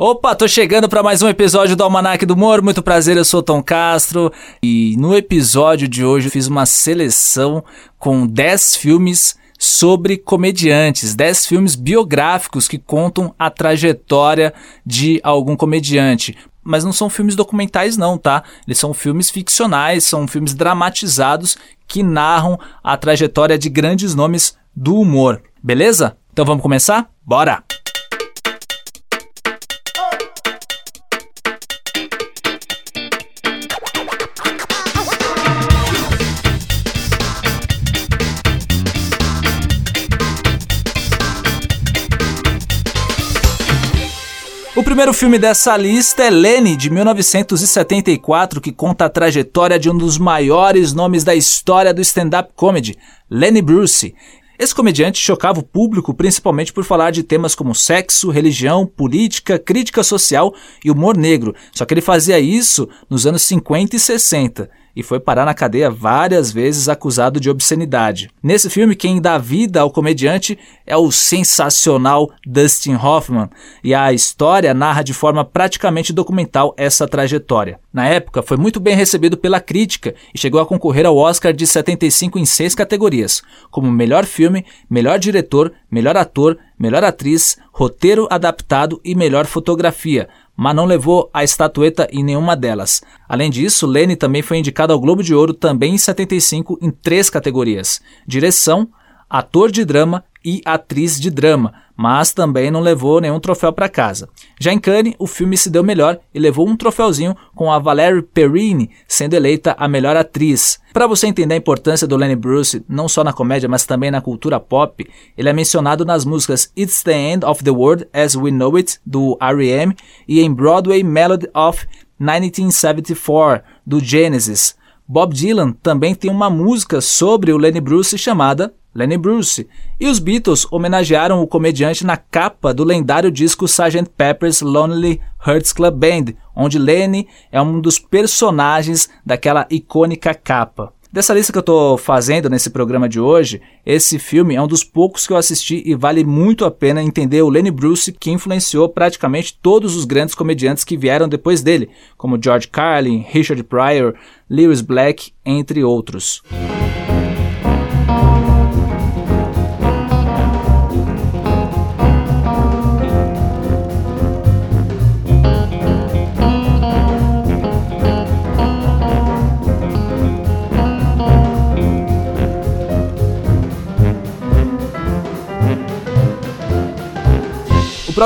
Opa, tô chegando para mais um episódio do Almanac do Humor. Muito prazer, eu sou Tom Castro e no episódio de hoje eu fiz uma seleção com 10 filmes sobre comediantes, 10 filmes biográficos que contam a trajetória de algum comediante. Mas não são filmes documentais não, tá? Eles são filmes ficcionais, são filmes dramatizados que narram a trajetória de grandes nomes do humor. Beleza? Então vamos começar? Bora! Primeiro filme dessa lista é Lenny, de 1974, que conta a trajetória de um dos maiores nomes da história do stand-up comedy, Lenny Bruce. Esse comediante chocava o público principalmente por falar de temas como sexo, religião, política, crítica social e humor negro. Só que ele fazia isso nos anos 50 e 60 e foi parar na cadeia várias vezes acusado de obscenidade. Nesse filme, quem dá vida ao comediante é o sensacional Dustin Hoffman, e a história narra de forma praticamente documental essa trajetória. Na época, foi muito bem recebido pela crítica e chegou a concorrer ao Oscar de 75 em seis categorias, como melhor filme, melhor diretor, melhor ator, melhor atriz, roteiro adaptado e melhor fotografia, mas não levou a estatueta em nenhuma delas. Além disso, Lenny também foi indicado ao Globo de Ouro também em 75 em três categorias: direção, ator de drama e atriz de drama, mas também não levou nenhum troféu para casa. Já em Cannes, o filme se deu melhor e levou um troféuzinho com a Valerie Perrine sendo eleita a melhor atriz. Para você entender a importância do Lenny Bruce, não só na comédia, mas também na cultura pop, ele é mencionado nas músicas It's the End of the World as We Know It, do R.E.M., e em Broadway Melody of 1974, do Genesis. Bob Dylan também tem uma música sobre o Lenny Bruce chamada Lenny Bruce, e os Beatles homenagearam o comediante na capa do lendário disco Sgt. Pepper's Lonely Hearts Club Band, onde Lenny é um dos personagens daquela icônica capa. Dessa lista que eu estou fazendo nesse programa de hoje, esse filme é um dos poucos que eu assisti e vale muito a pena entender o Lenny Bruce que influenciou praticamente todos os grandes comediantes que vieram depois dele, como George Carlin, Richard Pryor, Lewis Black, entre outros.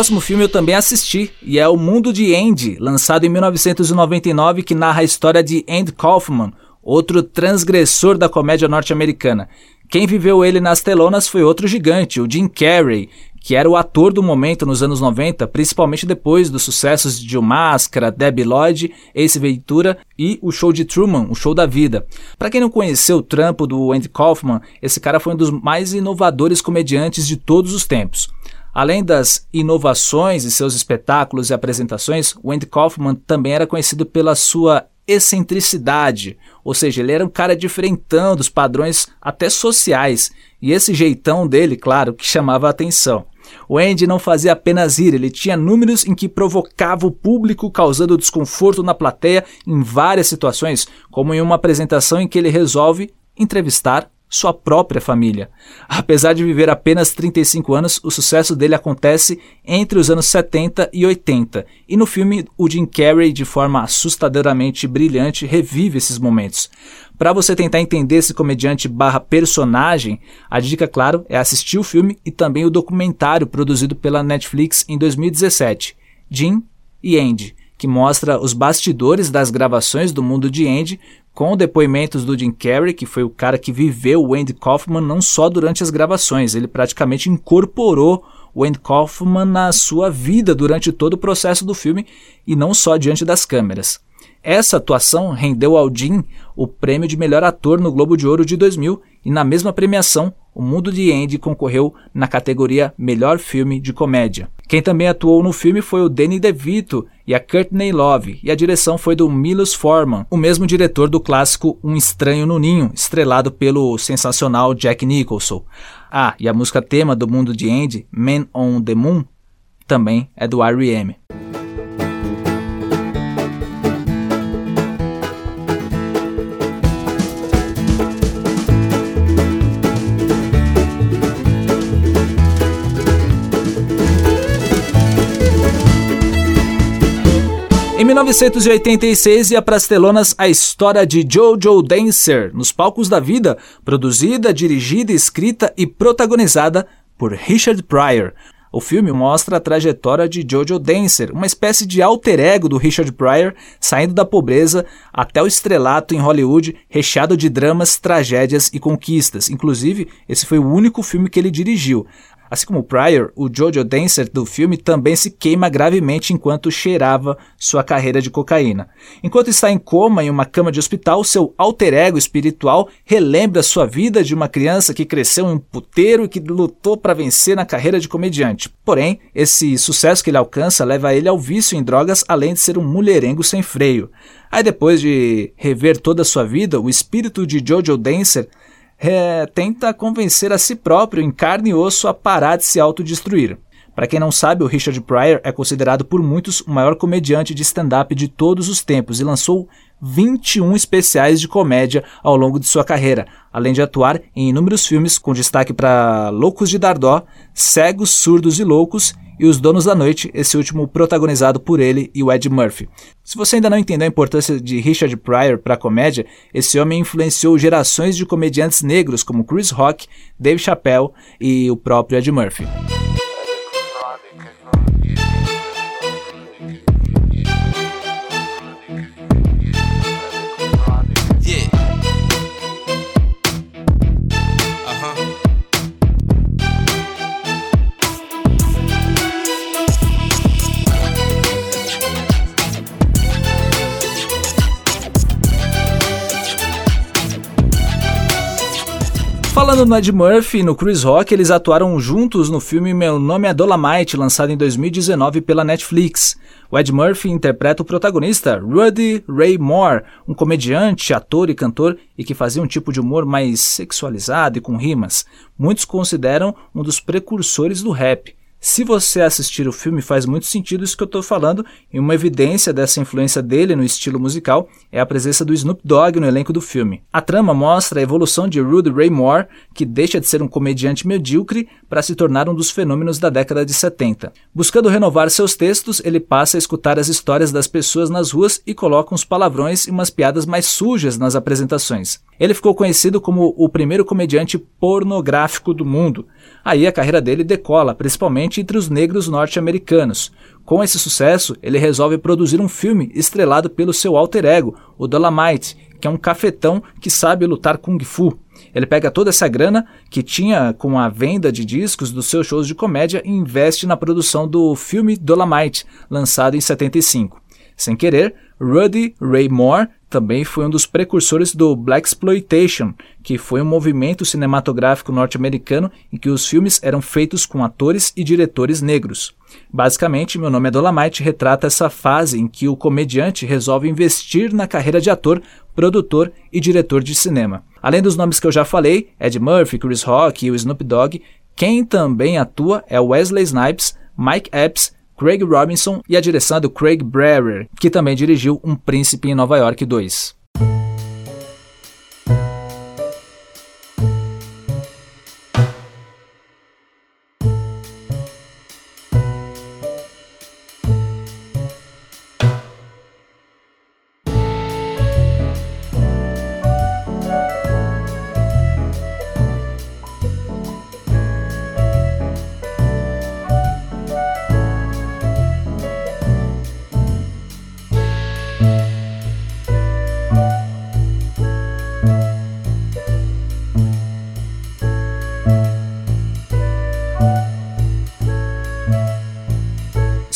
Próximo filme eu também assisti, e é O Mundo de Andy, lançado em 1999, que narra a história de Andy Kaufman, outro transgressor da comédia norte-americana. Quem viveu ele nas telonas foi outro gigante, o Jim Carrey, que era o ator do momento nos anos 90, principalmente depois dos sucessos de O Máscara, Debbie Lloyd, Ace Ventura e o show de Truman, o show da vida. Para quem não conheceu o trampo do Andy Kaufman, esse cara foi um dos mais inovadores comediantes de todos os tempos. Além das inovações em seus espetáculos e apresentações, Wendy Kaufman também era conhecido pela sua excentricidade, ou seja, ele era um cara diferentão dos padrões até sociais, e esse jeitão dele, claro, que chamava a atenção. O Andy não fazia apenas rir, ele tinha números em que provocava o público, causando desconforto na plateia em várias situações, como em uma apresentação em que ele resolve entrevistar sua própria família. Apesar de viver apenas 35 anos, o sucesso dele acontece entre os anos 70 e 80, e no filme o Jim Carrey, de forma assustadoramente brilhante, revive esses momentos. Para você tentar entender esse comediante barra personagem, a dica, claro, é assistir o filme e também o documentário produzido pela Netflix em 2017, Jim e Andy, que mostra os bastidores das gravações do mundo de Andy com depoimentos do Jim Carrey, que foi o cara que viveu o Andy Kaufman não só durante as gravações, ele praticamente incorporou o Andy Kaufman na sua vida durante todo o processo do filme e não só diante das câmeras. Essa atuação rendeu ao Jim o prêmio de melhor ator no Globo de Ouro de 2000 e na mesma premiação o Mundo de Andy concorreu na categoria Melhor Filme de Comédia. Quem também atuou no filme foi o Danny DeVito e a Courtney Love, e a direção foi do Milos Forman, o mesmo diretor do clássico Um Estranho no Ninho, estrelado pelo sensacional Jack Nicholson. Ah, e a música tema do Mundo de Andy, Man on the Moon, também é do R.E.M. 1986 ia para as telonas a história de Jojo Dancer, nos palcos da vida, produzida, dirigida, escrita e protagonizada por Richard Pryor. O filme mostra a trajetória de Jojo Dancer, uma espécie de alter ego do Richard Pryor, saindo da pobreza até o estrelato em Hollywood, recheado de dramas, tragédias e conquistas. Inclusive, esse foi o único filme que ele dirigiu. Assim como Pryor, o Jojo Dancer do filme também se queima gravemente enquanto cheirava sua carreira de cocaína. Enquanto está em coma em uma cama de hospital, seu alter ego espiritual relembra sua vida de uma criança que cresceu em um puteiro e que lutou para vencer na carreira de comediante. Porém, esse sucesso que ele alcança leva ele ao vício em drogas, além de ser um mulherengo sem freio. Aí depois de rever toda a sua vida, o espírito de Jojo Dancer é, tenta convencer a si próprio, em carne e osso, a parar de se autodestruir. Para quem não sabe, o Richard Pryor é considerado por muitos o maior comediante de stand-up de todos os tempos e lançou 21 especiais de comédia ao longo de sua carreira, além de atuar em inúmeros filmes com destaque para Loucos de Dardó, Cegos, Surdos e Loucos e Os Donos da Noite, esse último protagonizado por ele e o Ed Murphy. Se você ainda não entendeu a importância de Richard Pryor para a comédia, esse homem influenciou gerações de comediantes negros como Chris Rock, Dave Chappelle e o próprio Ed Murphy. No Ed Murphy e no Chris Rock, eles atuaram juntos no filme Meu Nome é Dolomite, lançado em 2019 pela Netflix. O Ed Murphy interpreta o protagonista, Rudy Ray Moore, um comediante, ator e cantor e que fazia um tipo de humor mais sexualizado e com rimas. Muitos consideram um dos precursores do rap. Se você assistir o filme, faz muito sentido isso que eu estou falando, e uma evidência dessa influência dele no estilo musical é a presença do Snoop Dogg no elenco do filme. A trama mostra a evolução de Rudy Ray Moore, que deixa de ser um comediante medíocre para se tornar um dos fenômenos da década de 70. Buscando renovar seus textos, ele passa a escutar as histórias das pessoas nas ruas e coloca uns palavrões e umas piadas mais sujas nas apresentações. Ele ficou conhecido como o primeiro comediante pornográfico do mundo. Aí a carreira dele decola, principalmente entre os negros norte-americanos. Com esse sucesso, ele resolve produzir um filme estrelado pelo seu alter ego, o Dolomite, que é um cafetão que sabe lutar kung fu. Ele pega toda essa grana que tinha com a venda de discos dos seus shows de comédia e investe na produção do filme Dolomite, lançado em 75. Sem querer, Rudy Ray Moore também foi um dos precursores do Black Exploitation, que foi um movimento cinematográfico norte-americano em que os filmes eram feitos com atores e diretores negros. Basicamente, Meu Nome é Dolomite retrata essa fase em que o comediante resolve investir na carreira de ator, produtor e diretor de cinema. Além dos nomes que eu já falei, Ed Murphy, Chris Rock e o Snoop Dogg, quem também atua é Wesley Snipes, Mike Epps Craig Robinson e a direção do Craig Brewer, que também dirigiu Um Príncipe em Nova York 2.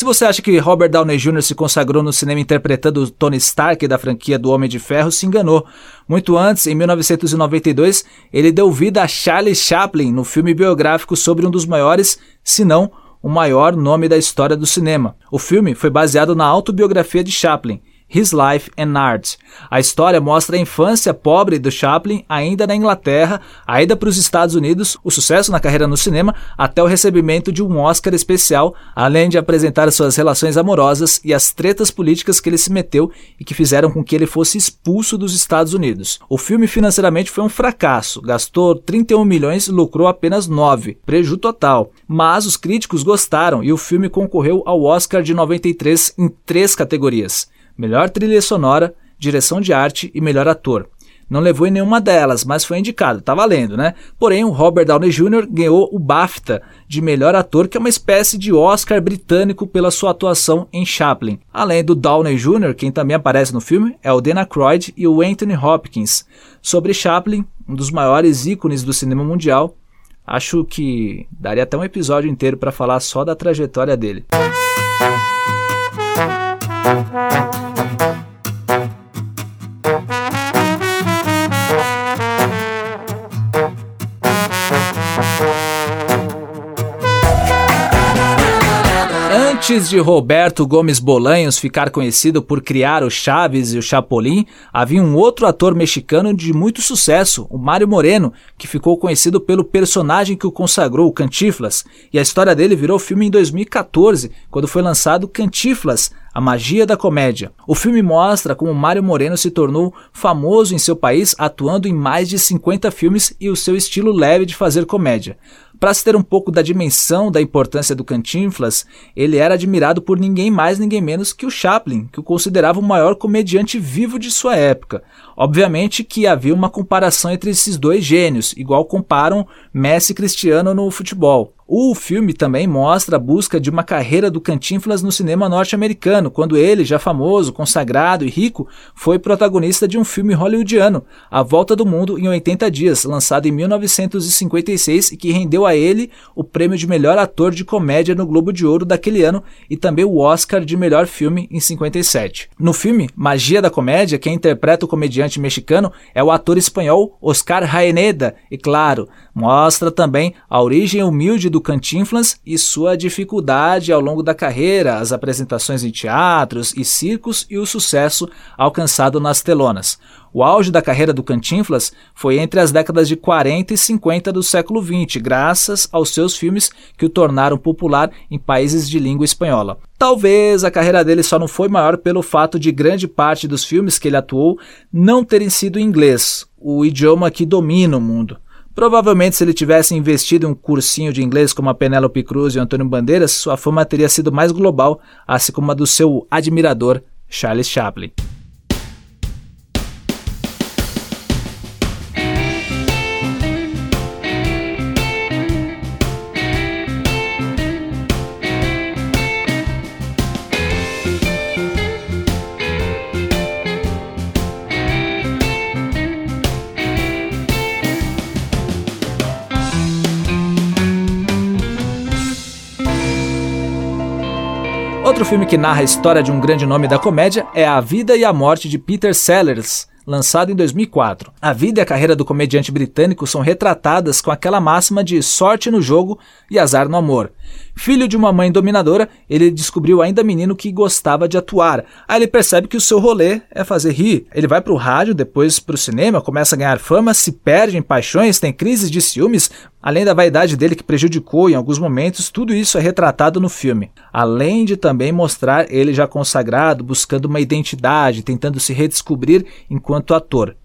Você acha que Robert Downey Jr. se consagrou no cinema interpretando Tony Stark da franquia do Homem de Ferro, se enganou. Muito antes, em 1992, ele deu vida a Charlie Chaplin no filme biográfico sobre um dos maiores, se não o maior nome da história do cinema. O filme foi baseado na autobiografia de Chaplin His Life and Art. A história mostra a infância pobre do Chaplin ainda na Inglaterra, a ida para os Estados Unidos, o sucesso na carreira no cinema, até o recebimento de um Oscar especial, além de apresentar suas relações amorosas e as tretas políticas que ele se meteu e que fizeram com que ele fosse expulso dos Estados Unidos. O filme financeiramente foi um fracasso, gastou 31 milhões e lucrou apenas 9, prejuízo total. Mas os críticos gostaram e o filme concorreu ao Oscar de 93 em três categorias melhor trilha sonora, direção de arte e melhor ator. Não levou em nenhuma delas, mas foi indicado, tá valendo, né? Porém, o Robert Downey Jr. ganhou o BAFTA de melhor ator, que é uma espécie de Oscar britânico pela sua atuação em Chaplin. Além do Downey Jr., quem também aparece no filme é o Dana Aykroyd e o Anthony Hopkins. Sobre Chaplin, um dos maiores ícones do cinema mundial, acho que daria até um episódio inteiro para falar só da trajetória dele. Antes de Roberto Gomes Bolanhos ficar conhecido por criar o Chaves e o Chapolin, havia um outro ator mexicano de muito sucesso, o Mário Moreno, que ficou conhecido pelo personagem que o consagrou, o Cantiflas, e a história dele virou filme em 2014, quando foi lançado Cantiflas, a Magia da Comédia. O filme mostra como Mário Moreno se tornou famoso em seu país, atuando em mais de 50 filmes e o seu estilo leve de fazer comédia. Para se ter um pouco da dimensão da importância do Cantinflas, ele era admirado por ninguém mais, ninguém menos que o Chaplin, que o considerava o maior comediante vivo de sua época. Obviamente que havia uma comparação entre esses dois gênios, igual comparam Messi e Cristiano no futebol. O filme também mostra a busca de uma carreira do Cantinflas no cinema norte-americano, quando ele, já famoso, consagrado e rico, foi protagonista de um filme hollywoodiano, A Volta do Mundo em 80 Dias, lançado em 1956 e que rendeu a ele o prêmio de melhor ator de comédia no Globo de Ouro daquele ano e também o Oscar de melhor filme em 57. No filme Magia da Comédia, quem interpreta o comediante mexicano é o ator espanhol Oscar Raeneda, e claro, mostra também a origem humilde do do Cantinflas e sua dificuldade ao longo da carreira, as apresentações em teatros e circos e o sucesso alcançado nas telonas. O auge da carreira do Cantinflas foi entre as décadas de 40 e 50 do século XX, graças aos seus filmes que o tornaram popular em países de língua espanhola. Talvez a carreira dele só não foi maior pelo fato de grande parte dos filmes que ele atuou não terem sido em inglês, o idioma que domina o mundo. Provavelmente, se ele tivesse investido em um cursinho de inglês como a Penélope Cruz e o Antônio Bandeiras, sua fama teria sido mais global, assim como a do seu admirador Charles Chaplin. Filme que narra a história de um grande nome da comédia é A Vida e a Morte de Peter Sellers, lançado em 2004. A vida e a carreira do comediante britânico são retratadas com aquela máxima de sorte no jogo e azar no amor. Filho de uma mãe dominadora, ele descobriu ainda menino que gostava de atuar. Aí ele percebe que o seu rolê é fazer rir. Ele vai para o rádio, depois para o cinema, começa a ganhar fama, se perde em paixões, tem crises de ciúmes, além da vaidade dele que prejudicou em alguns momentos, tudo isso é retratado no filme. Além de também mostrar ele já consagrado, buscando uma identidade, tentando se redescobrir enquanto ator.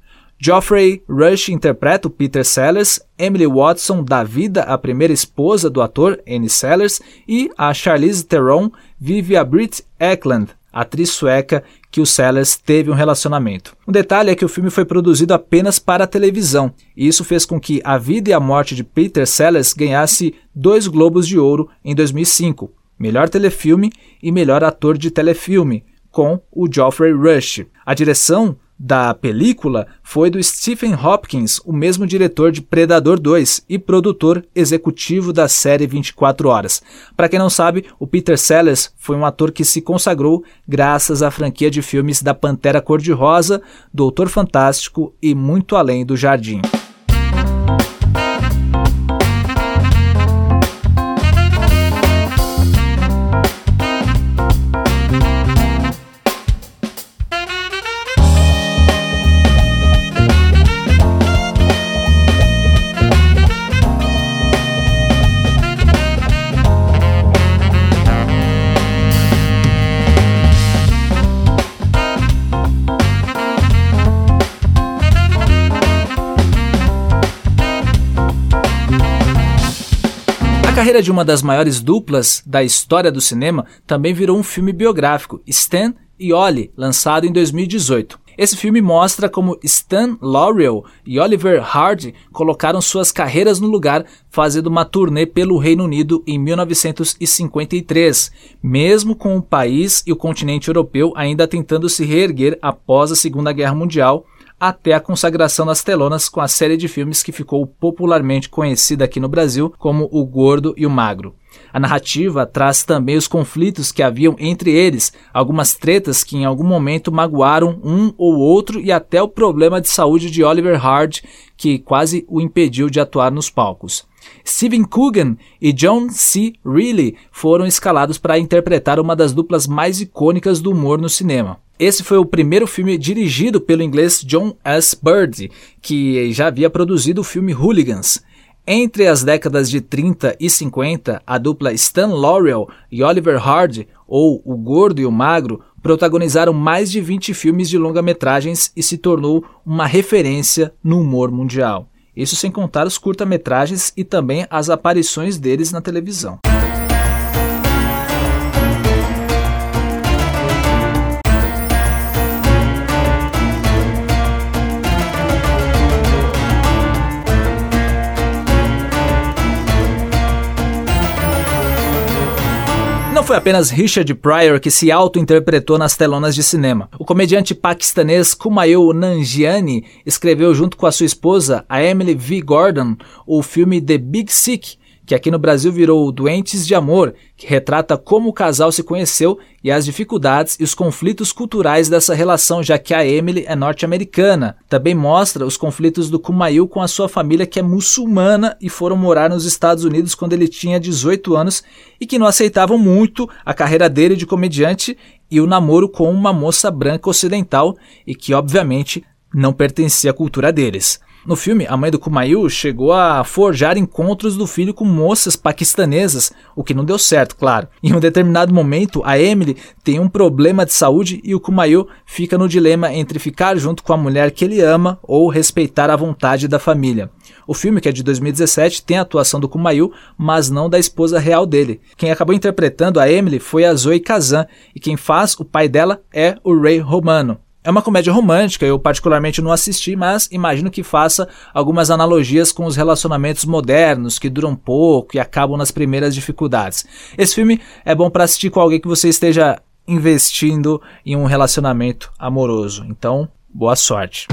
Geoffrey Rush interpreta o Peter Sellers, Emily Watson dá vida à primeira esposa do ator, Annie Sellers, e a Charlize Theron vive a Brit Eklund, atriz sueca que o Sellers teve um relacionamento. Um detalhe é que o filme foi produzido apenas para a televisão, e isso fez com que A Vida e a Morte de Peter Sellers ganhasse dois Globos de Ouro em 2005, melhor telefilme e melhor ator de telefilme, com o Geoffrey Rush. A direção da película foi do Stephen Hopkins, o mesmo diretor de Predador 2 e produtor executivo da série 24 Horas. Para quem não sabe, o Peter Sellers foi um ator que se consagrou graças à franquia de filmes da Pantera Cor-de-Rosa, Doutor Fantástico e Muito Além do Jardim. Carreira de uma das maiores duplas da história do cinema também virou um filme biográfico, Stan e Ollie, lançado em 2018. Esse filme mostra como Stan Laurel e Oliver Hardy colocaram suas carreiras no lugar fazendo uma turnê pelo Reino Unido em 1953, mesmo com o país e o continente europeu ainda tentando se reerguer após a Segunda Guerra Mundial até a consagração nas telonas com a série de filmes que ficou popularmente conhecida aqui no Brasil como O Gordo e o Magro. A narrativa traz também os conflitos que haviam entre eles, algumas tretas que em algum momento magoaram um ou outro e até o problema de saúde de Oliver Hard, que quase o impediu de atuar nos palcos. Steven Coogan e John C. Reilly foram escalados para interpretar uma das duplas mais icônicas do humor no cinema. Esse foi o primeiro filme dirigido pelo inglês John S. Bird, que já havia produzido o filme Hooligans. Entre as décadas de 30 e 50, a dupla Stan Laurel e Oliver Hardy, ou O Gordo e o Magro, protagonizaram mais de 20 filmes de longa-metragens e se tornou uma referência no humor mundial. Isso sem contar os curta-metragens e também as aparições deles na televisão. Foi apenas Richard Pryor que se auto-interpretou nas telonas de cinema. O comediante paquistanês Kumail Nanjiani escreveu junto com a sua esposa, a Emily V. Gordon, o filme The Big Sick, que aqui no Brasil virou Doentes de Amor, que retrata como o casal se conheceu e as dificuldades e os conflitos culturais dessa relação, já que a Emily é norte-americana. Também mostra os conflitos do Kumail com a sua família, que é muçulmana e foram morar nos Estados Unidos quando ele tinha 18 anos e que não aceitavam muito a carreira dele de comediante e o namoro com uma moça branca ocidental e que, obviamente, não pertencia à cultura deles. No filme, a mãe do Kumail chegou a forjar encontros do filho com moças paquistanesas, o que não deu certo, claro. Em um determinado momento, a Emily tem um problema de saúde e o Kumail fica no dilema entre ficar junto com a mulher que ele ama ou respeitar a vontade da família. O filme, que é de 2017, tem a atuação do Kumail, mas não da esposa real dele. Quem acabou interpretando a Emily foi a Zoe Kazan, e quem faz o pai dela é o Ray Romano. É uma comédia romântica, eu particularmente não assisti, mas imagino que faça algumas analogias com os relacionamentos modernos que duram pouco e acabam nas primeiras dificuldades. Esse filme é bom para assistir com alguém que você esteja investindo em um relacionamento amoroso. Então, boa sorte.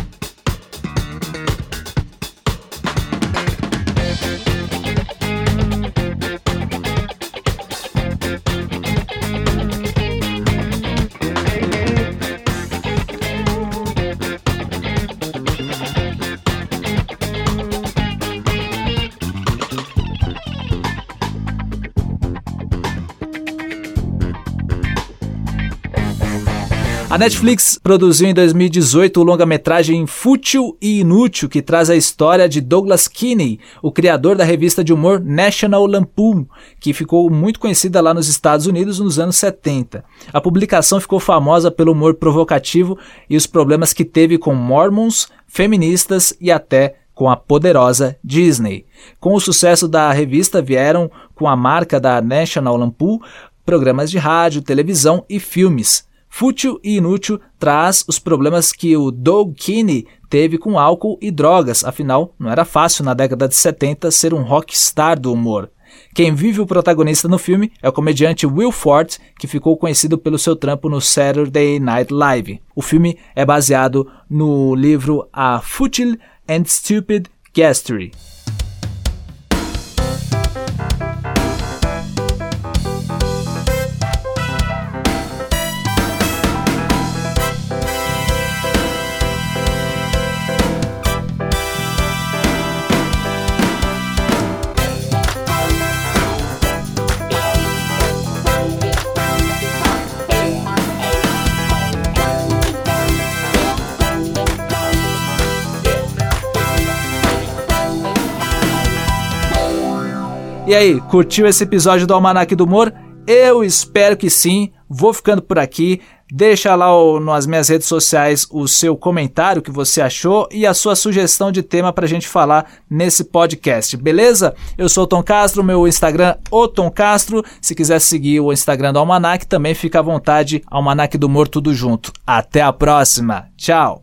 A Netflix produziu em 2018 o longa-metragem Fútil e Inútil, que traz a história de Douglas Kinney, o criador da revista de humor National Lampoon, que ficou muito conhecida lá nos Estados Unidos nos anos 70. A publicação ficou famosa pelo humor provocativo e os problemas que teve com mormons, feministas e até com a poderosa Disney. Com o sucesso da revista vieram com a marca da National Lampoon programas de rádio, televisão e filmes. Fútil e inútil traz os problemas que o Doug Kinney teve com álcool e drogas, afinal, não era fácil na década de 70 ser um rockstar do humor. Quem vive o protagonista no filme é o comediante Will Forte, que ficou conhecido pelo seu trampo no Saturday Night Live. O filme é baseado no livro A Futile and Stupid Guestry. E aí, curtiu esse episódio do Almanac do Humor? Eu espero que sim. Vou ficando por aqui. Deixa lá o, nas minhas redes sociais o seu comentário que você achou e a sua sugestão de tema para a gente falar nesse podcast, beleza? Eu sou o Tom Castro, meu Instagram o Tom Castro. Se quiser seguir o Instagram do Almanac, também fica à vontade, Almanac do Humor tudo junto. Até a próxima, tchau!